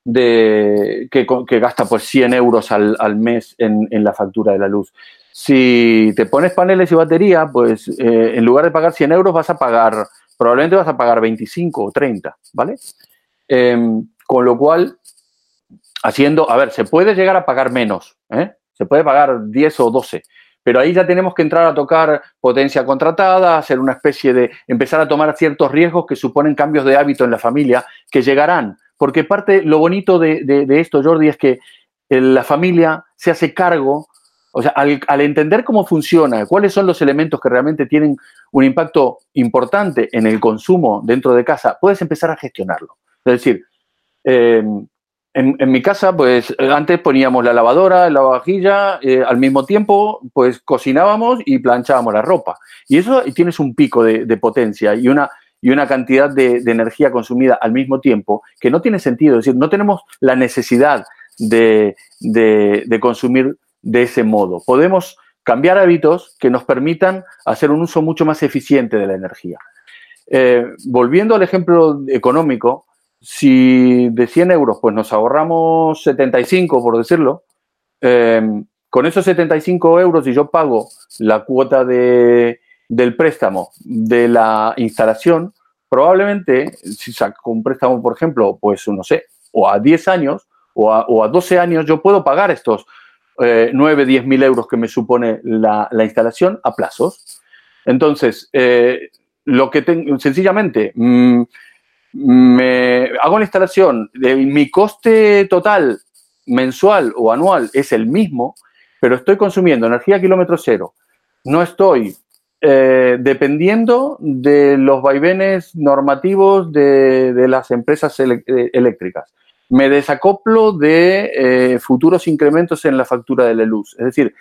de, que, gasta pues 100 euros al, mes en, la factura de la luz. Si te pones paneles y batería, pues eh, en lugar de pagar 100 euros vas a pagar, probablemente vas a pagar 25 o 30, ¿vale? Em, con lo cual, haciendo, a ver, se puede llegar a pagar menos, ¿eh? se puede pagar 10 o 12, pero ahí ya tenemos que entrar a tocar potencia contratada, hacer una especie de, empezar a tomar ciertos riesgos que suponen cambios de hábito en la familia que llegarán porque parte, lo bonito de, esto, Jordi, es que la familia se hace cargo o sea, al, entender cómo funciona, cuáles son los elementos que realmente tienen un impacto importante en el consumo dentro de casa, puedes empezar a gestionarlo. Es decir, em, en, mi casa, pues antes poníamos la lavadora, la vajilla, eh, al mismo tiempo, pues cocinábamos y planchábamos la ropa. Y eso tienes un pico de, potencia y una, y una cantidad de, energía consumida al mismo tiempo que no tiene sentido. Es decir, no tenemos la necesidad de, de consumir de ese modo. Podemos cambiar hábitos que nos permitan hacer un uso mucho más eficiente de la energía. Eh, volviendo al ejemplo económico, si de 100 euros pues nos ahorramos 75, por decirlo, em, con esos 75 euros y yo pago la cuota de, del préstamo de la instalación, probablemente si saco un préstamo, por ejemplo, pues no sé, o a 10 años o a, o a 12 años, yo puedo pagar estos eh, 9, 10 mil euros que me supone la, la instalación a plazos. Entonces, eh, lo que tengo, sencillamente, mm, me hago la instalación, de, mi coste total mensual o anual es el mismo, pero estoy consumiendo energía kilómetro cero. No estoy eh, dependiendo de los vaivenes normativos de, las empresas eh, eléctricas. Me desacoplo de eh, futuros incrementos en la factura de la luz. Es decir,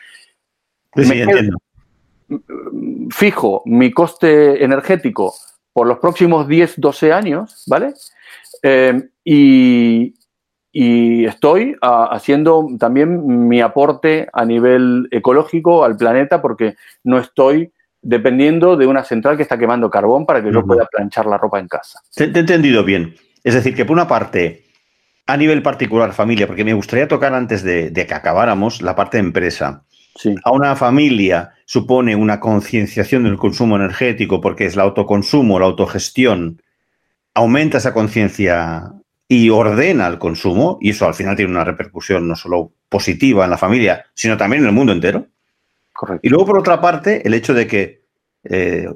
fijo mi coste energético por los próximos 10, 12 años, ¿vale? Eh, y, estoy ah, haciendo también mi aporte a nivel ecológico al planeta porque no estoy dependiendo de una central que está quemando carbón para que yo pueda planchar la ropa en casa. Te, he entendido bien. Es decir, que por una parte, a nivel particular, familia, porque me gustaría tocar antes de, que acabáramos la parte de empresa. A una familia supone una concienciación del consumo energético porque es el autoconsumo, la autogestión, aumenta esa conciencia y ordena el consumo, y eso al final tiene una repercusión no solo positiva en la familia, sino también en el mundo entero. Y luego, por otra parte, el hecho de que eh,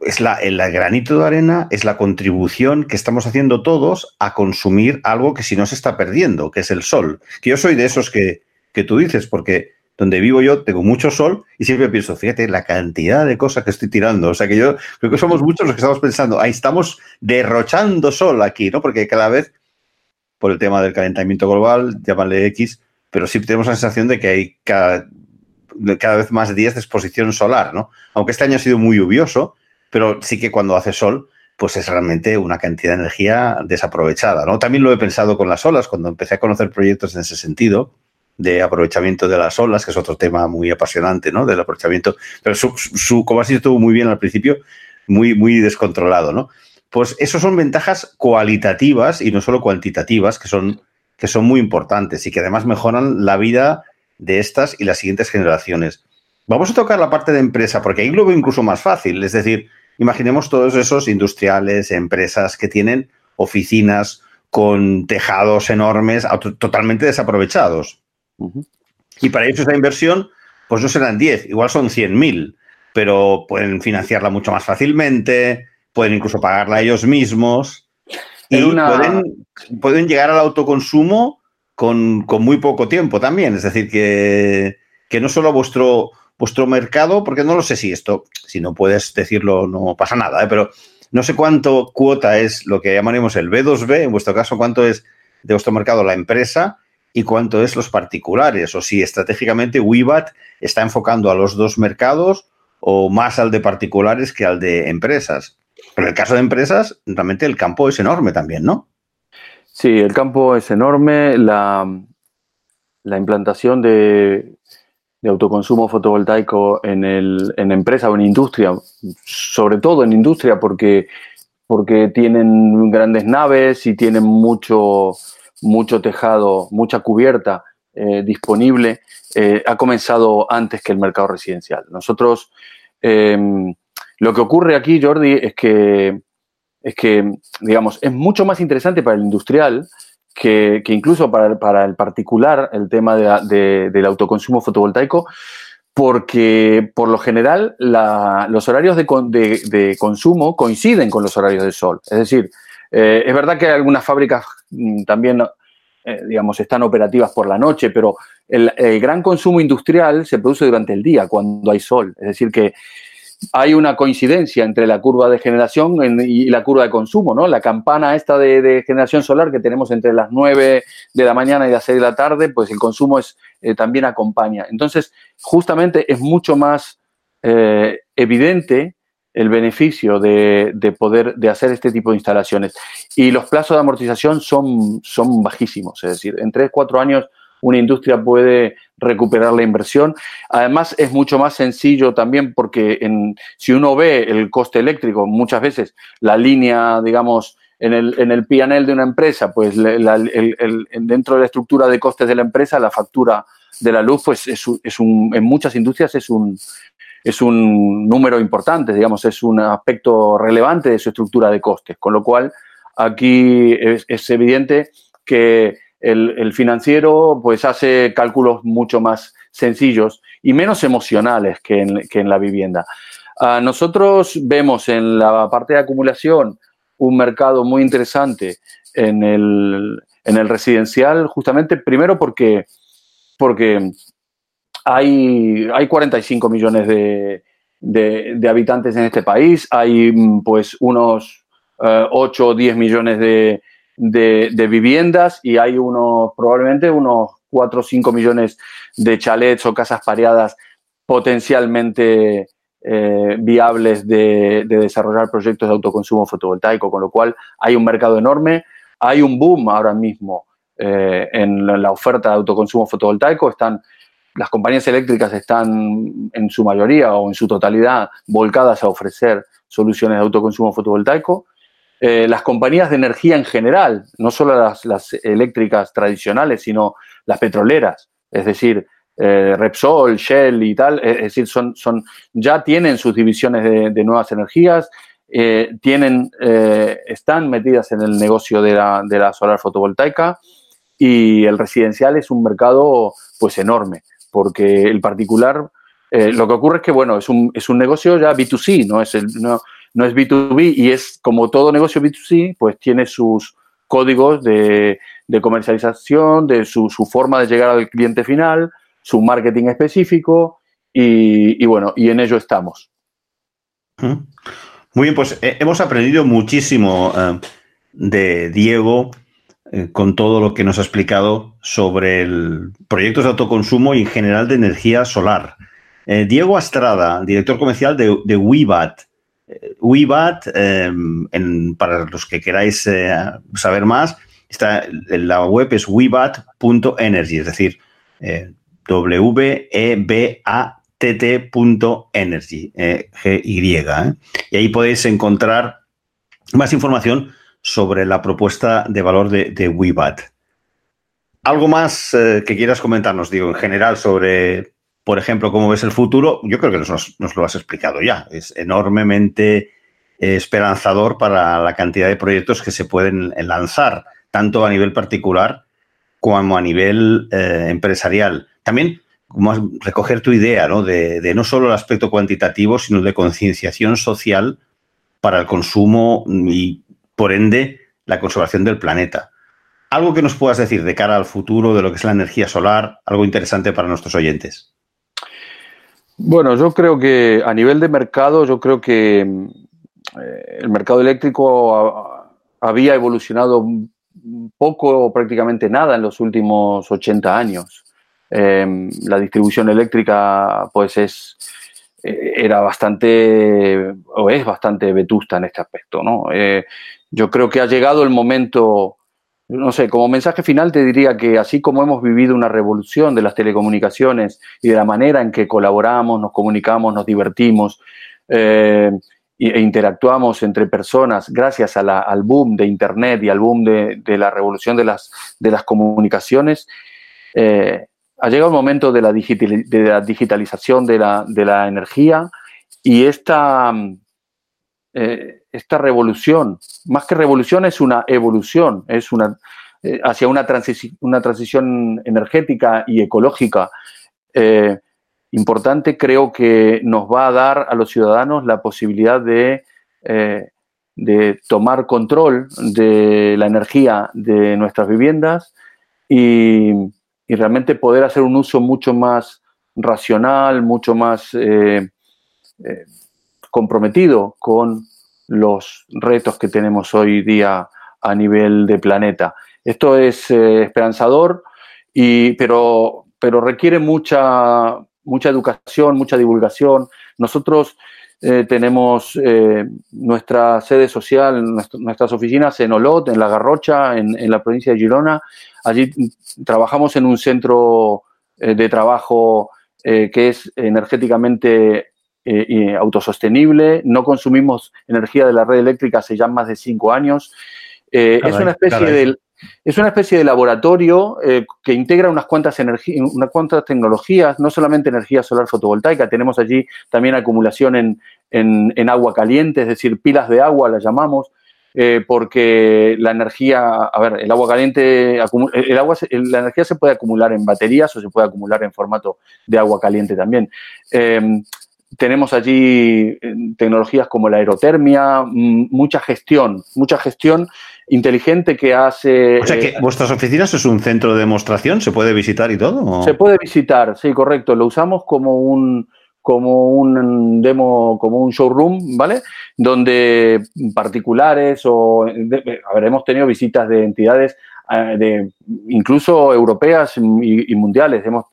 es la, el granito de arena, es la contribución que estamos haciendo todos a consumir algo que si no se está perdiendo, que es el sol. Que yo soy de esos que, que tú dices, porque donde vivo yo tengo mucho sol y siempre pienso, fíjate, la cantidad de cosas que estoy tirando. O sea que yo creo que somos muchos los que estamos pensando, ahí estamos derrochando sol aquí, ¿no? Porque cada vez, por el tema del calentamiento global, llámale X, pero sí tenemos la sensación de que hay cada, cada vez más días de exposición solar, ¿no? Aunque este año ha sido muy lluvioso, pero sí que cuando hace sol, pues es realmente una cantidad de energía desaprovechada, ¿no? También lo he pensado con las olas, cuando empecé a conocer proyectos en ese sentido, de aprovechamiento de las olas, que es otro tema muy apasionante, ¿no? Del aprovechamiento, pero su, como has dicho estuvo muy bien al principio, muy, muy descontrolado, ¿no? Pues eso son ventajas cualitativas y no solo cuantitativas, que son, que son muy importantes y que además mejoran la vida de estas y las siguientes generaciones. Vamos a tocar la parte de empresa, porque ahí lo veo incluso más fácil. Es decir, imaginemos todos esos industriales, empresas que tienen oficinas con tejados enormes totalmente desaprovechados. Y para ellos esa inversión, pues no serán 10, igual son 100.000, pero pueden financiarla mucho más fácilmente, pueden incluso pagarla ellos mismos y pueden, llegar al autoconsumo con, muy poco tiempo también. Es decir, que, no solo vuestro, vuestro mercado, porque no lo sé si esto, si no puedes decirlo, no pasa nada, ¿eh? pero no sé cuánto cuota es lo que llamaremos el B2B, en vuestro caso, cuánto es de vuestro mercado la empresa y cuánto es los particulares, o si estratégicamente WIBAT está enfocando a los dos mercados o más al de particulares que al de empresas. Pero en el caso de empresas, realmente el campo es enorme también, ¿no? Sí, el campo es enorme. La, la implantación de, autoconsumo fotovoltaico en, el, en empresa o en industria, sobre todo en industria, porque, porque tienen grandes naves y tienen mucho, mucho tejado, mucha cubierta eh, disponible, eh, ha comenzado antes que el mercado residencial. Nosotros, em, lo que ocurre aquí, Jordi, es que, es que, digamos, es mucho más interesante para el industrial que, incluso para, el particular el tema del autoconsumo fotovoltaico, porque por lo general los horarios de, de, consumo coinciden con los horarios del sol. Es decir, eh, es verdad que algunas fábricas mm, también digamos, están operativas por la noche, pero el, gran consumo industrial se produce durante el día, cuando hay sol. Es decir, que hay una coincidencia entre la curva de generación y la curva de consumo, ¿no? La campana esta de, generación solar que tenemos entre las 9 de la mañana y las 6 de la tarde, pues el consumo es, eh, también acompaña. Entonces, justamente es mucho más eh, evidente el beneficio de, poder de hacer este tipo de instalaciones. Y los plazos de amortización son, son bajísimos, es decir, en 3, 4 años una industria puede recuperar la inversión. Además, es mucho más sencillo también porque en, si uno ve el coste eléctrico, muchas veces la línea, digamos, en el, en el de una empresa, pues dentro de la estructura de costes de la empresa, la factura de la luz, pues es, es un, en muchas industrias es un, es un número importante, digamos, es un aspecto relevante de su estructura de costes. Con lo cual, aquí es evidente que el, financiero pues hace cálculos mucho más sencillos y menos emocionales que en, la vivienda. Ah, nosotros vemos en la parte de acumulación un mercado muy interesante en el, residencial, justamente primero porque, porque hay, hay 45 millones de, habitantes en este país, hay pues unos 8 eh, o 10 millones de, de, viviendas y hay unos, probablemente unos 4 o 5 millones de chalets o casas pareadas potencialmente eh, viables de, desarrollar proyectos de autoconsumo fotovoltaico, con lo cual hay un mercado enorme, hay un boom ahora mismo eh, en la oferta de autoconsumo fotovoltaico, están las compañías eléctricas están en su mayoría o en su totalidad volcadas a ofrecer soluciones de autoconsumo fotovoltaico eh, las compañías de energía en general, no solo las, eléctricas tradicionales, sino las petroleras, es decir, eh, Repsol, Shell y tal, es decir, son, son, ya tienen sus divisiones de, nuevas energías, eh, tienen, están metidas en el negocio de la, de la, solar fotovoltaica y el residencial es un mercado pues enorme, porque el particular, lo que ocurre es que, bueno, es un, es un negocio ya B2C, no es el, no, no es B2B y es como todo negocio B2C, pues tiene sus códigos de, comercialización, de su, forma de llegar al cliente final, su marketing específico y, bueno, y en ello estamos. Muy bien, pues eh, hemos aprendido muchísimo eh, de Diego eh, con todo lo que nos ha explicado sobre el proyectos de autoconsumo y en general de energía solar. Diego Astrada, director comercial de, de WeBat. WeBat, em, para los que queráis eh, saber más, está, la web es webat.energy, es decir, eh, W-E-B-A-T-T.energy, eh, G-Y. Y ahí podéis encontrar más información sobre la propuesta de valor de, de WeBat. ¿Algo más que quieras comentarnos, digo, en general sobre por ejemplo, cómo ves el futuro, yo creo que nos, lo has explicado ya. Es enormemente eh, esperanzador para la cantidad de proyectos que se pueden lanzar, tanto a nivel particular como a nivel eh, empresarial. También como recoger tu idea ¿no? De, no solo el aspecto cuantitativo, sino de concienciación social para el consumo y, por ende, la conservación del planeta. Algo que nos puedas decir de cara al futuro de lo que es la energía solar, algo interesante para nuestros oyentes. Bueno, yo creo que a nivel de mercado, yo creo que eh, el mercado eléctrico había evolucionado poco o prácticamente nada en los últimos 80 años. Em, la distribución eléctrica, pues es eh, era bastante o es bastante vetusta en este aspecto, ¿no? Eh, yo creo que ha llegado el momento no sé, como mensaje final te diría que así como hemos vivido una revolución de las telecomunicaciones y de la manera en que colaboramos, nos comunicamos, nos divertimos eh, e interactuamos entre personas gracias al boom de Internet y al boom de, la revolución de las, de las comunicaciones, eh, ha llegado el momento de la, de la digitalización de la, energía y esta... Eh, esta revolución, más que revolución es una evolución, es una eh, hacia una, una, transición energética y ecológica. Eh, importante, creo que nos va a dar a los ciudadanos la posibilidad de, eh, de tomar control de la energía de nuestras viviendas, y, realmente poder hacer un uso mucho más racional, mucho más comprometido con los retos que tenemos hoy día a nivel de planeta. Esto es eh, esperanzador, y, pero, pero requiere mucha, mucha educación, mucha divulgación. Nosotros eh, tenemos eh, nuestra sede social, nuestras oficinas en Olot, en La Garrocha, en, la provincia de Girona. Allí trabajamos en un centro de trabajo que es energéticamente autosostenible. No consumimos energía de la red eléctrica hace ya más de cinco años. es una especie de es una especie de laboratorio eh, que integra unas cuantas, unas cuantas tecnologías, no solamente energía solar fotovoltaica, tenemos allí también acumulación en, agua caliente, es decir, pilas de agua las llamamos, eh, porque la energía, a ver, el agua caliente, el agua, la energía se puede acumular en baterías o se puede acumular en formato de agua caliente también. Tenemos allí eh, tecnologías como la aerotermia, mucha gestión, mucha gestión inteligente que hace... O sea que eh, vuestras oficinas es un centro de demostración, ¿se puede visitar y todo? Se puede visitar, sí, correcto. Lo usamos como un como un demo, como un showroom, ¿vale? Donde particulares o, a ver, hemos tenido visitas de entidades eh, de, incluso europeas y, mundiales. Hemos,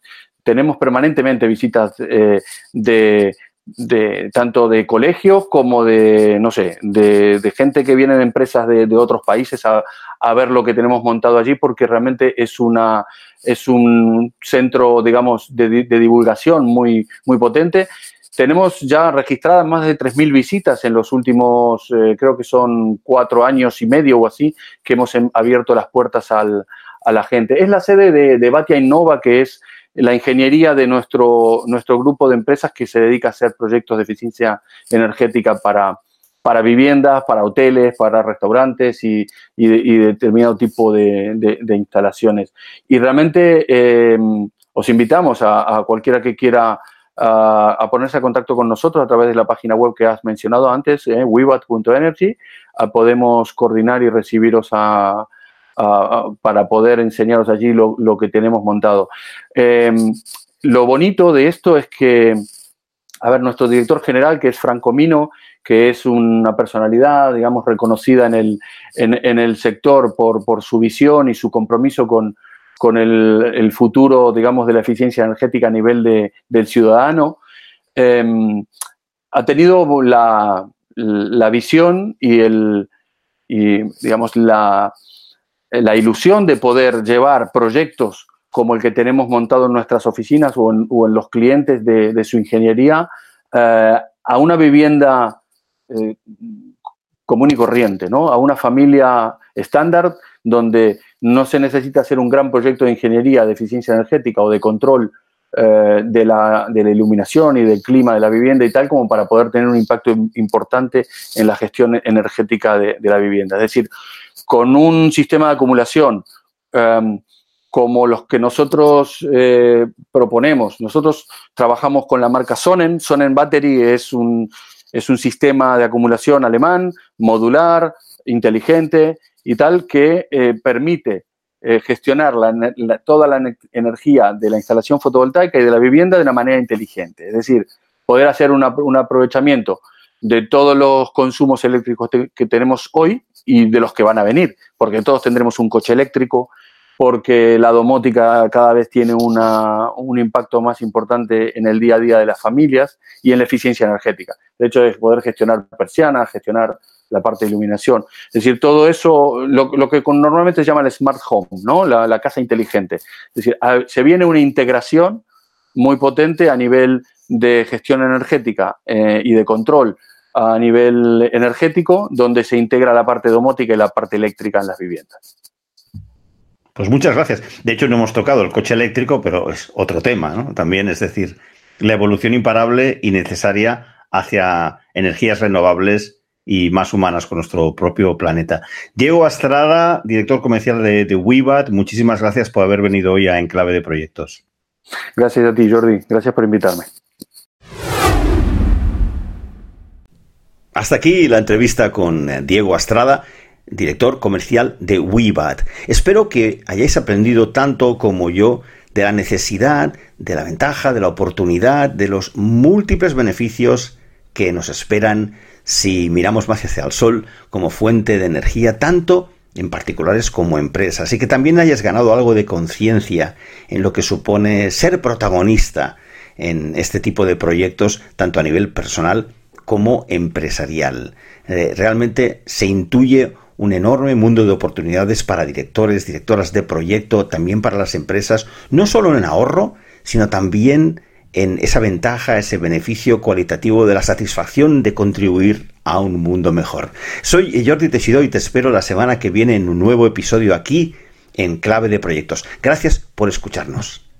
tenemos permanentemente visitas eh, de, de tanto de colegios como de, no sé, de, gente que viene de empresas de, otros países a, ver lo que tenemos montado allí, porque realmente es una es un centro, digamos, de, divulgación muy, muy potente. Tenemos ya registradas más de 3.000 visitas en los últimos, eh, creo que son cuatro años y medio o así, que hemos abierto las puertas al, a la gente. Es la sede de, de Batia Innova, que es la ingeniería de nuestro, nuestro grupo de empresas que se dedica a hacer proyectos de eficiencia energética para, para viviendas, para hoteles, para restaurantes y, determinado tipo de, instalaciones. Y realmente em, os invitamos a, cualquiera que quiera a, ponerse a contacto con nosotros a través de la página web que has mencionado antes, eh, podemos coordinar y recibiros a, para poder enseñaros allí lo, que tenemos montado. Em, lo bonito de esto es que, a ver, nuestro director general, que es Franco Mino, que es una personalidad, digamos, reconocida en el, en, el sector por, su visión y su compromiso con, con el, futuro, digamos, de la eficiencia energética a nivel de, del ciudadano, em, ha tenido la, la visión y, el, y digamos, la, la ilusión de poder llevar proyectos como el que tenemos montado en nuestras oficinas o en, los clientes de, su ingeniería eh, a una vivienda eh, común y corriente, ¿no? a una familia estándar donde no se necesita hacer un gran proyecto de ingeniería de eficiencia energética o de control eh, de, la, iluminación y del clima de la vivienda y tal como para poder tener un impacto importante en la gestión energética de, de la vivienda. Es decir, con un sistema de acumulación em, como los que nosotros eh, proponemos. Nosotros trabajamos con la marca Sonnen. Sonnen Battery es un, es un sistema de acumulación alemán, modular, inteligente y tal, que eh, permite eh, gestionar toda la energía de la instalación fotovoltaica y de la vivienda de una manera inteligente. Es decir, poder hacer un aprovechamiento de todos los consumos eléctricos que tenemos hoy y de los que van a venir, porque todos tendremos un coche eléctrico, porque la domótica cada vez tiene un impacto más importante en el día a día de las familias y en la eficiencia energética. De hecho, es poder gestionar persianas, gestionar la parte de iluminación. Es decir, todo eso, lo, que normalmente se llama el smart home, ¿no? La, casa inteligente. Es decir, se viene una integración muy potente a nivel de gestión energética eh, y de control a nivel energético, donde se integra la parte domótica y la parte eléctrica en las viviendas. Pues muchas gracias. De hecho, no hemos tocado el coche eléctrico, pero es otro tema, ¿no? También, es decir, la evolución imparable y necesaria hacia energías renovables y más humanas con nuestro propio planeta. Diego Astrada, director comercial de, de WIBAT, muchísimas gracias por haber venido hoy a Enclave de Proyectos. Gracias a ti, Jordi. Gracias por invitarme. Hasta aquí la entrevista con eh, Diego Astrada. director comercial de WeBat. Espero que hayáis aprendido tanto como yo de la necesidad, de la ventaja, de la oportunidad, de los múltiples beneficios que nos esperan si miramos más hacia el sol como fuente de energía, tanto en particulares como empresas, y que también hayas ganado algo de conciencia en lo que supone ser protagonista en este tipo de proyectos, tanto a nivel personal como empresarial. Eh, realmente se intuye un enorme mundo de oportunidades para directores, directoras de proyecto, también para las empresas, no solo en ahorro, sino también en esa ventaja, ese beneficio cualitativo de la satisfacción de contribuir a un mundo mejor. Soy Jordi Teixidó y te espero la semana que viene en un nuevo episodio aquí en Clave de Proyectos. Gracias por escucharnos.